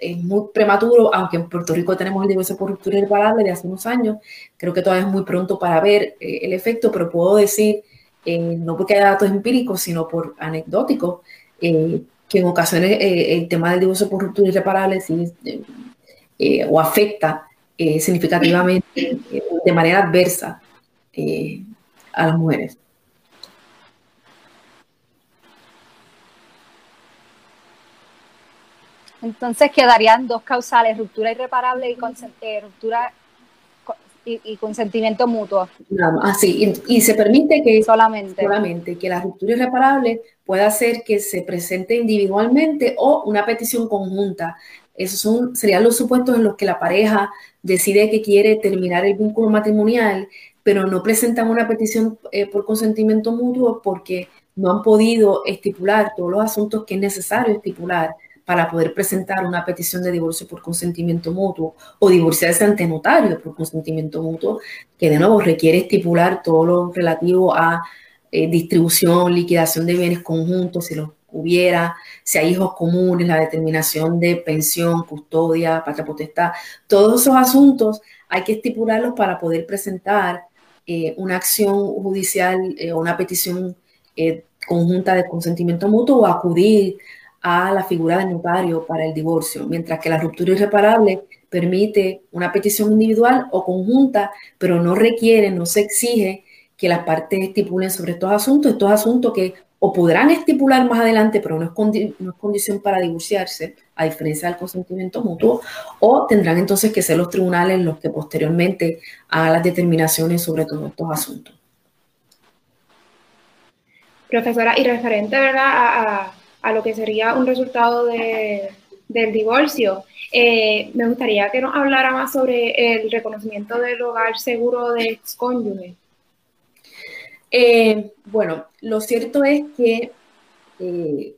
es muy prematuro, aunque en Puerto Rico tenemos el divorcio por ruptura irreparable de hace unos años, creo que todavía es muy pronto para ver el efecto, pero puedo decir, no porque haya datos empíricos, sino por anecdóticos, que en ocasiones el tema del divorcio por ruptura irreparable sí o afecta significativamente de manera adversa a las mujeres. Entonces quedarían dos causales, ruptura irreparable y ruptura y, consentimiento mutuo. Así, ah, y, se permite que solamente. solamente que la ruptura irreparable pueda ser que se presente individualmente o una petición conjunta esos son, serían los supuestos en los que la pareja decide que quiere terminar el vínculo matrimonial, pero no presentan una petición eh, por consentimiento mutuo porque no han podido estipular todos los asuntos que es necesario estipular para poder presentar una petición de divorcio por consentimiento mutuo o divorciarse ante notario por consentimiento mutuo, que de nuevo requiere estipular todo lo relativo a eh, distribución, liquidación de bienes conjuntos, si los hubiera, si hay hijos comunes, la determinación de pensión, custodia, patria potestad, todos esos asuntos hay que estipularlos para poder presentar eh, una acción judicial o eh, una petición conjunta de consentimiento mutuo o acudir a la figura del notario para el divorcio, mientras que la ruptura irreparable permite una petición individual o conjunta, pero no requiere, no se exige que las partes estipulen sobre estos asuntos, estos asuntos que o podrán estipular más adelante, pero no es, condición para divorciarse, a diferencia del consentimiento mutuo, o tendrán entonces que ser los tribunales los que posteriormente hagan las determinaciones sobre todos estos asuntos. Profesora, y referente ¿verdad? a lo que sería un resultado del divorcio. Eh, me gustaría que nos hablara más sobre el reconocimiento del hogar seguro de excónyuge. Eh, bueno, lo cierto es que eh,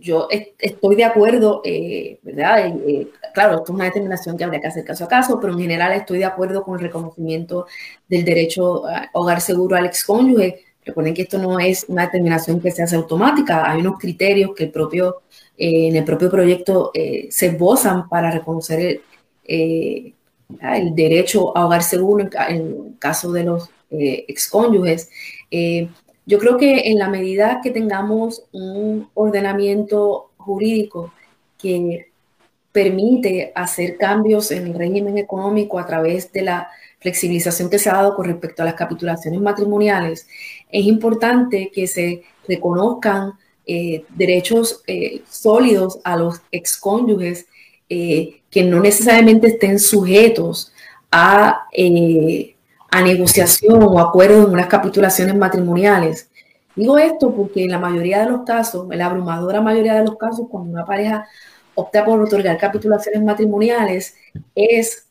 yo estoy de acuerdo, ¿verdad? claro, esto es una determinación que habría que hacer caso a caso, pero en general estoy de acuerdo con el reconocimiento del derecho a hogar seguro al excónyuge Recuerden que esto no es una determinación que se hace automática, hay unos criterios que el propio, eh, en el propio proyecto eh, se esbozan para reconocer el, eh, el, derecho a hogar seguro en, el caso de los excónyuges. yo creo que en la medida que tengamos un ordenamiento jurídico que permite hacer cambios en el régimen económico a través de la flexibilización que se ha dado con respecto a las capitulaciones matrimoniales, es importante que se reconozcan eh, derechos eh, sólidos a los excónyuges eh, que no necesariamente estén sujetos a, a negociación o acuerdo en unas capitulaciones matrimoniales. Digo esto porque en la mayoría de los casos, en la abrumadora mayoría de los casos, cuando una pareja opta por otorgar capitulaciones matrimoniales, es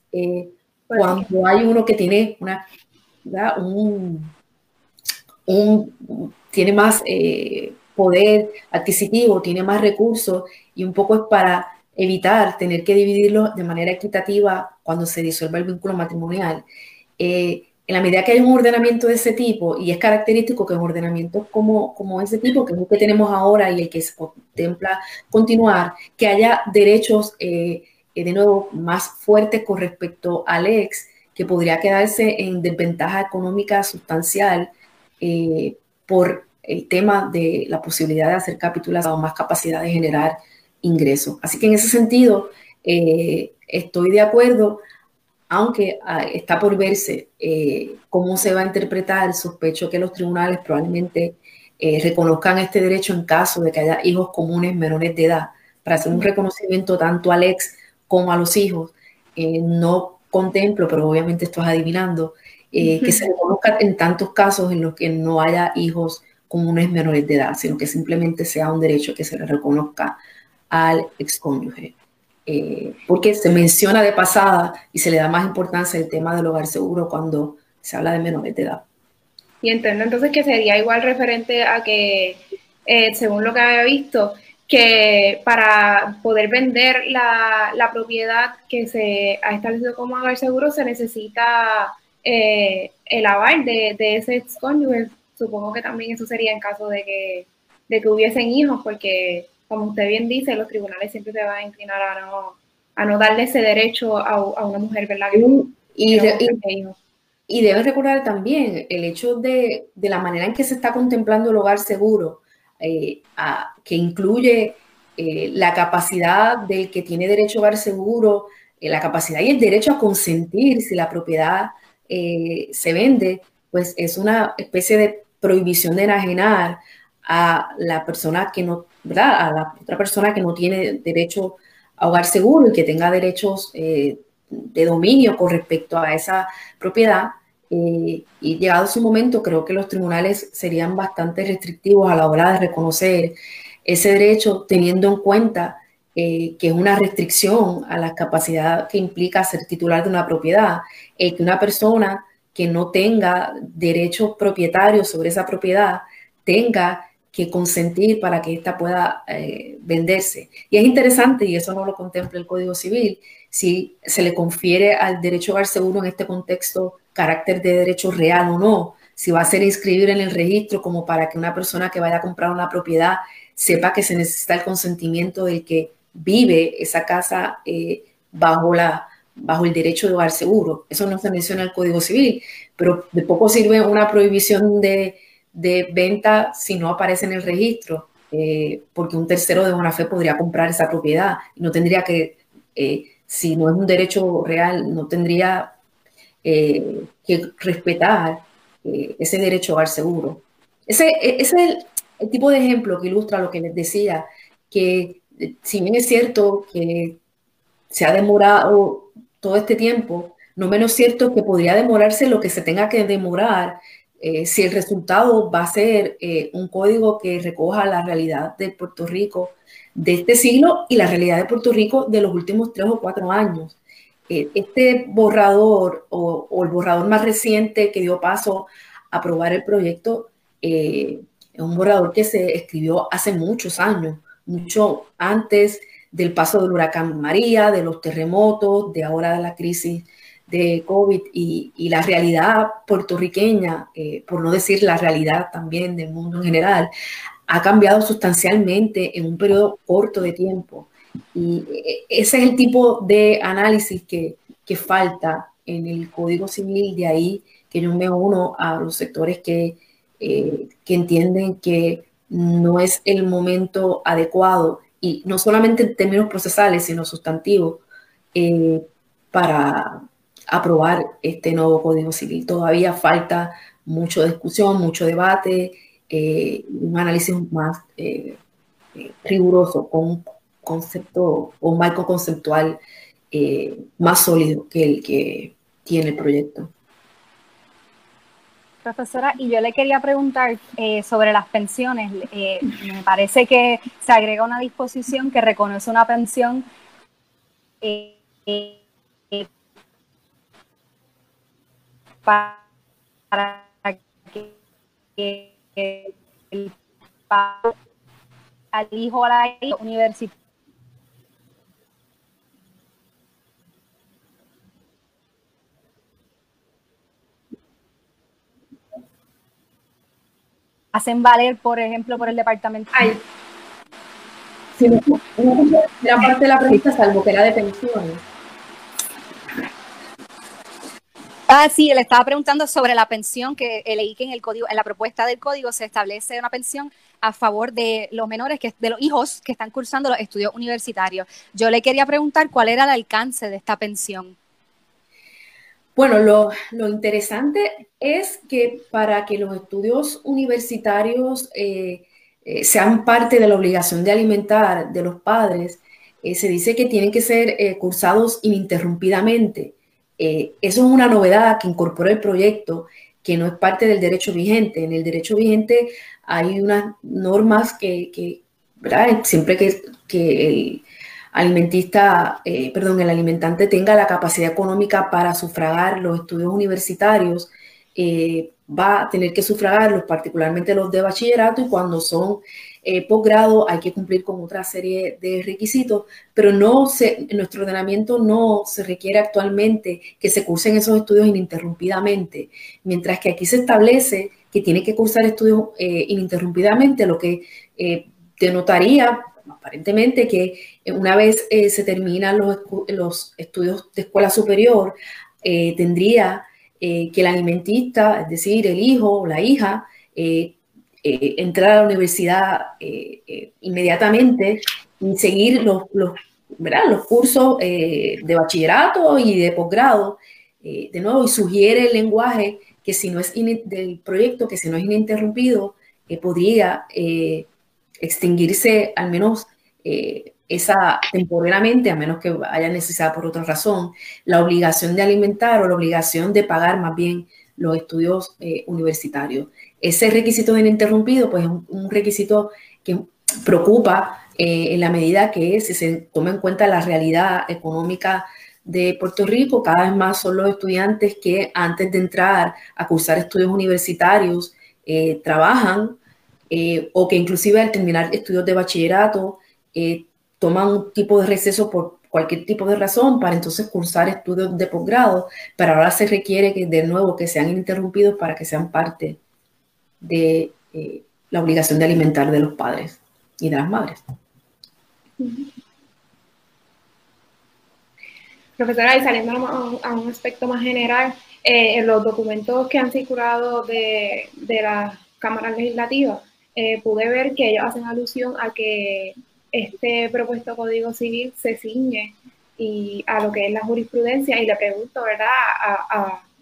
cuando hay uno que tiene una, un, tiene más eh, poder adquisitivo, tiene más recursos y un poco es para evitar tener que dividirlo de manera equitativa cuando se disuelva el vínculo matrimonial. Eh, en la medida que hay un ordenamiento de ese tipo, y es característico que un ordenamiento como, como ese tipo, que es el que tenemos ahora y el que se contempla continuar, que haya derechos eh, eh, de nuevo, más fuerte con respecto al ex, que podría quedarse en desventaja económica sustancial eh, por el tema de la posibilidad de hacer capítulos o más capacidad de generar ingresos. Así que en ese sentido, eh, estoy de acuerdo, aunque ah, está por verse cómo se va a interpretar, sospecho que los tribunales probablemente reconozcan este derecho en caso de que haya hijos comunes menores de edad, para hacer un reconocimiento tanto al ex como a los hijos, eh, no contemplo, pero obviamente esto es adivinando, eh, que se reconozca en tantos casos en los que no haya hijos comunes menores de edad, sino que simplemente sea un derecho que se le reconozca al excónyuge. Eh, porque se menciona de pasada y se le da más importancia el tema del hogar seguro cuando se habla de menores de edad. Y entiendo entonces que sería igual referente a que, según lo que había visto, que para poder vender la, la, propiedad que se ha establecido como hogar seguro se necesita eh, el aval de, de ese excónyuge. Supongo que también eso sería en caso de que, de que hubiesen hijos, porque como usted bien dice, los tribunales siempre se van a inclinar a no, a no darle ese derecho a, a una mujer, ¿verdad? y, y, debes recordar también el hecho de, de la manera en que se está contemplando el hogar seguro eh, que incluye eh, la capacidad del que tiene derecho a hogar seguro, eh, la capacidad y el derecho a consentir si la propiedad se vende, pues es una especie de prohibición de enajenar a la persona que no, ¿verdad? A la otra persona que no tiene derecho a hogar seguro y que tenga derechos de dominio con respecto a esa propiedad, eh, y llegado su momento, creo que los tribunales serían bastante restrictivos a la hora de reconocer ese derecho, teniendo en cuenta eh, que es una restricción a la capacidad que implica ser titular de una propiedad, que una persona que no tenga derechos propietarios sobre esa propiedad tenga que consentir para que ésta pueda eh, venderse. Y es interesante, y eso no lo contempla el Código Civil, si se le confiere al derecho hogar seguro en este contexto carácter de derecho real o no, si va a ser inscribir en el registro como para que una persona que vaya a comprar una propiedad sepa que se necesita el consentimiento del que vive esa casa eh, bajo, la, bajo el derecho de hogar seguro. Eso no se menciona en el Código Civil, pero de poco sirve una prohibición de, venta si no aparece en el registro, eh, porque un tercero de buena fe podría comprar esa propiedad no tendría que, eh, si no es un derecho real, no tendría que respetar ese derecho a hogar seguro. Ese, ese es el, el tipo de ejemplo que ilustra lo que les decía, que si bien es cierto que se ha demorado todo este tiempo, no menos cierto que podría demorarse lo que se tenga que demorar eh, si el resultado va a ser eh, un código que recoja la realidad de Puerto Rico de este siglo y la realidad de Puerto Rico de los últimos tres o cuatro años. Eh, este borrador o, o, el borrador más reciente que dio paso a aprobar el proyecto es un borrador que se escribió hace muchos años, mucho antes del paso del huracán María, de los terremotos, de ahora de la crisis de COVID y, la realidad puertorriqueña, eh, por no decir la realidad también del mundo en general, ha cambiado sustancialmente en un periodo corto de tiempo. Y eh, ese es el tipo de análisis que, que falta en el Código Civil, de ahí que yo me uno a los sectores que eh, que entienden que no es el momento adecuado, y no solamente en términos procesales, sino sustantivos, eh, para aprobar este nuevo Código Civil. Todavía falta mucha discusión, mucho debate, eh, un análisis más riguroso, con un concepto o un marco conceptual más sólido que el que tiene el proyecto. Profesora, y yo le quería preguntar eh, sobre las pensiones. Eh, me parece que se agrega una disposición que reconoce una pensión eh, para que el al hijo o la hija universitaria hacen valer, por ejemplo, por el departamento. Ay. Sí, gran parte de la pregunta, salvo que era de pensiones. Ah, sí, le estaba preguntando sobre la pensión que leí que en el código, en la propuesta del código se establece una pensión a favor de los menores, que, de los hijos que están cursando los estudios universitarios. Yo le quería preguntar cuál era el alcance de esta pensión. Bueno, lo, interesante es que para que los estudios universitarios eh, eh, sean parte de la obligación de alimentar de los padres, eh, se dice que tienen que ser cursados ininterrumpidamente. eso es una novedad que incorpora el proyecto, que no es parte del derecho vigente. En el derecho vigente hay unas normas que, siempre que, que el, alimentista, eh, perdón, el alimentante tenga la capacidad económica para sufragar los estudios universitarios, eh, va a tener que sufragarlos, particularmente los de bachillerato, y cuando son eh, posgrado hay que cumplir con otra serie de requisitos, pero no se, en nuestro ordenamiento no se requiere actualmente que se cursen esos estudios ininterrumpidamente, mientras que aquí se establece que tiene que cursar estudios ininterrumpidamente, lo que denotaría aparentemente que eh, una vez eh, se terminan los, los, estudios de escuela superior, eh, tendría que el alimentista, es decir, el hijo o la hija, entrar a la universidad inmediatamente y seguir los, los, los cursos de bachillerato y de posgrado. de nuevo, y sugiere el lenguaje que si no es del proyecto, que si no es ininterrumpido, podría extinguirse al menos eh, esa temporalmente, a menos que haya necesidad por otra razón, la obligación de alimentar o la obligación de pagar más bien los estudios eh, universitarios. Ese requisito de ininterrumpido, pues es un, requisito que preocupa eh, en la medida que si se toma en cuenta la realidad económica de Puerto Rico, cada vez más son los estudiantes que antes de entrar a cursar estudios universitarios trabajan eh, o que inclusive al terminar estudios de bachillerato eh, toman un tipo de receso por cualquier tipo de razón para entonces cursar estudios de posgrado, pero ahora se requiere que de nuevo que sean interrumpidos para que sean parte de eh, la obligación de alimentar de los padres y de las madres. Profesora, y saliendo a un, aspecto más general, en los documentos que han circulado de, de las cámaras legislativas, eh, pude ver que ellos hacen alusión a que este propuesto Código Civil se ciñe y a lo que es la jurisprudencia y le pregunto, ¿verdad?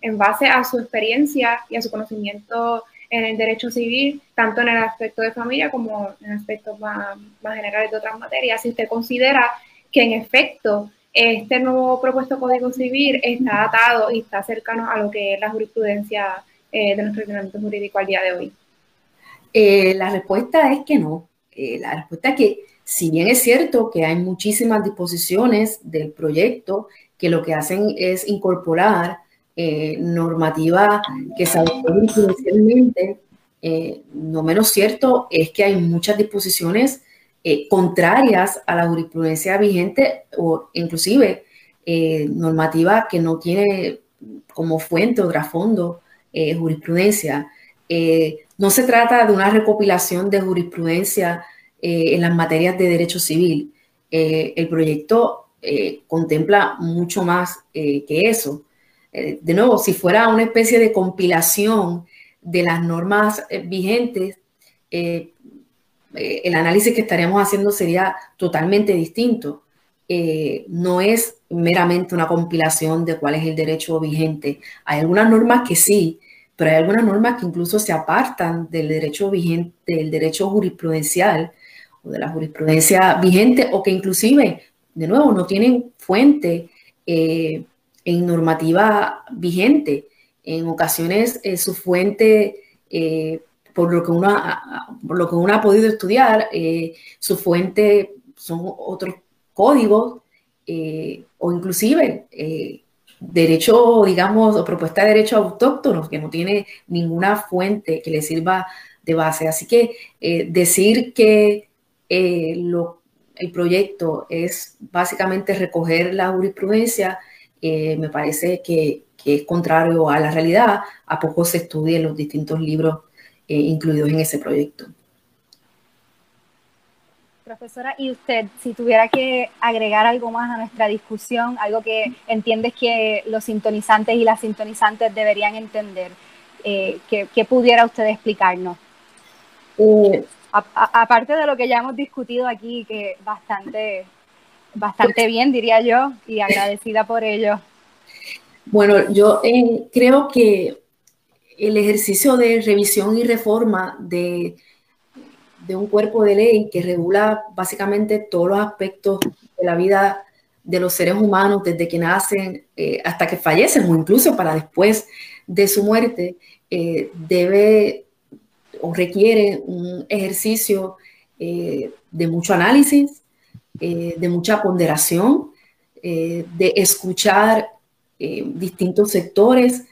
en base a su experiencia y a su conocimiento en el derecho civil, tanto en el aspecto de familia como en aspectos más, más generales de otras materias, si usted considera que en efecto este nuevo propuesto Código Civil está atado y está cercano a lo que es la jurisprudencia eh, de nuestro ordenamiento jurídico al día de hoy. Eh, la respuesta es que no. Eh, la respuesta es que, si bien es cierto que hay muchísimas disposiciones del proyecto que lo que hacen es incorporar eh, normativa que se adoptó inicialmente, no menos cierto es que hay muchas disposiciones contrarias a la jurisprudencia vigente o inclusive normativa que no tiene como fuente o trasfondo jurisprudencia. No se trata de una recopilación de jurisprudencia eh, en las materias de derecho civil. Eh, el proyecto eh, contempla mucho más que eso. de nuevo, si fuera una especie de compilación de las normas vigentes, el análisis que estaríamos haciendo sería totalmente distinto. no es meramente una compilación de cuál es el derecho vigente. Hay algunas normas que sí, pero hay algunas normas que incluso se apartan del derecho vigente, del derecho jurisprudencial o de la jurisprudencia vigente o que inclusive, de nuevo, no tienen fuente eh, en normativa vigente. En ocasiones eh, su fuente, eh, por, lo que uno ha, por lo que uno ha podido estudiar, su fuente son otros códigos o inclusive derecho, digamos, o propuesta de derecho autóctono, que no tiene ninguna fuente que le sirva de base. Así que eh, decir que eh, lo, el proyecto es básicamente recoger la jurisprudencia, eh, me parece que, que, es contrario a la realidad, a poco se estudian los distintos libros incluidos en ese proyecto. Profesora, y usted, si tuviera que agregar algo más a nuestra discusión, algo que entiendes que los sintonizantes y las sintonizantes deberían entender, eh, ¿qué, pudiera usted explicarnos? Eh, aparte de lo que ya hemos discutido aquí, que bastante, bastante bien, diría yo, y agradecida por ello. Bueno, yo eh, creo que el ejercicio de revisión y reforma de de un cuerpo de ley que regula básicamente todos los aspectos de la vida de los seres humanos desde que nacen eh, hasta que fallecen o incluso para después de su muerte, eh, debe o requiere un ejercicio eh, de mucho análisis, de mucha ponderación, de escuchar distintos sectores,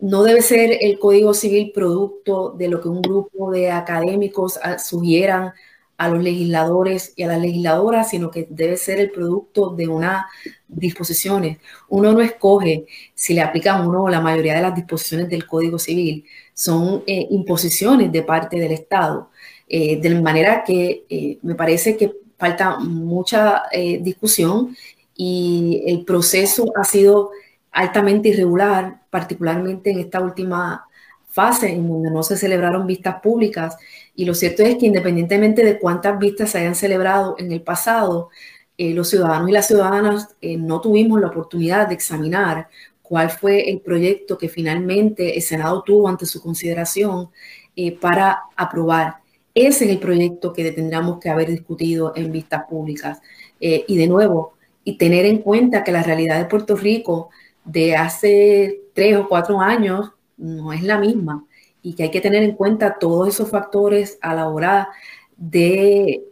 no debe ser el Código Civil producto de lo que un grupo de académicos ah, sugieran a los legisladores y a las legisladoras, sino que debe ser el producto de unas disposiciones. Uno no escoge si le aplican uno o la mayoría de las disposiciones del Código Civil. Son eh, imposiciones de parte del Estado. Eh, de manera que eh, me parece que falta mucha discusión y el proceso ha sido altamente irregular, particularmente en esta última fase en donde no se celebraron vistas públicas. Y lo cierto es que independientemente de cuántas vistas se hayan celebrado en el pasado, eh, los ciudadanos y las ciudadanas eh, no tuvimos la oportunidad de examinar cuál fue el proyecto que finalmente el Senado tuvo ante su consideración eh, para aprobar. Ese es el proyecto que tendríamos que haber discutido en vistas públicas. y de nuevo, y tener en cuenta que la realidad de Puerto Rico de hace tres o cuatro años no es la misma y que hay que tener en cuenta todos esos factores a la hora de,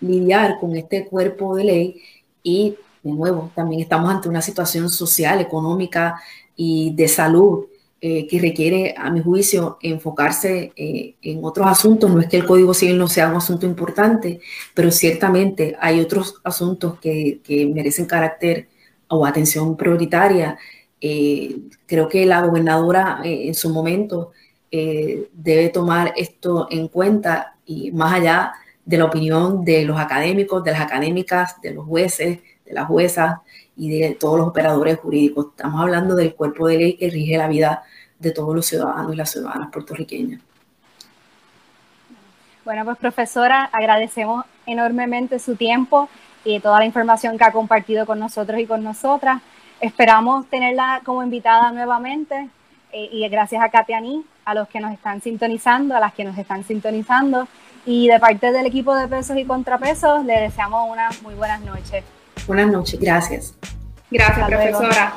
lidiar con este cuerpo de ley y de nuevo también estamos ante una situación social, económica y de salud eh, que requiere, a mi juicio, enfocarse eh, en otros asuntos. No es que el Código Civil no sea un asunto importante, pero ciertamente hay otros asuntos que, merecen carácter o atención prioritaria. Eh, creo que la gobernadora en su momento debe tomar esto en cuenta y más allá de la opinión de los académicos, de las académicas, de los jueces, de las juezas, y de todos los operadores jurídicos. Estamos hablando del cuerpo de ley que rige la vida de todos los ciudadanos y las ciudadanas puertorriqueñas. Bueno, pues profesora, agradecemos enormemente su tiempo y toda la información que ha compartido con nosotros y con nosotras. Esperamos tenerla como invitada nuevamente eh, y gracias a Katiani, a los que nos están sintonizando, a las que nos están sintonizando y de parte del equipo de pesos y contrapesos, le deseamos una muy buenas noches. Buenas noches, gracias. Gracias, profesora.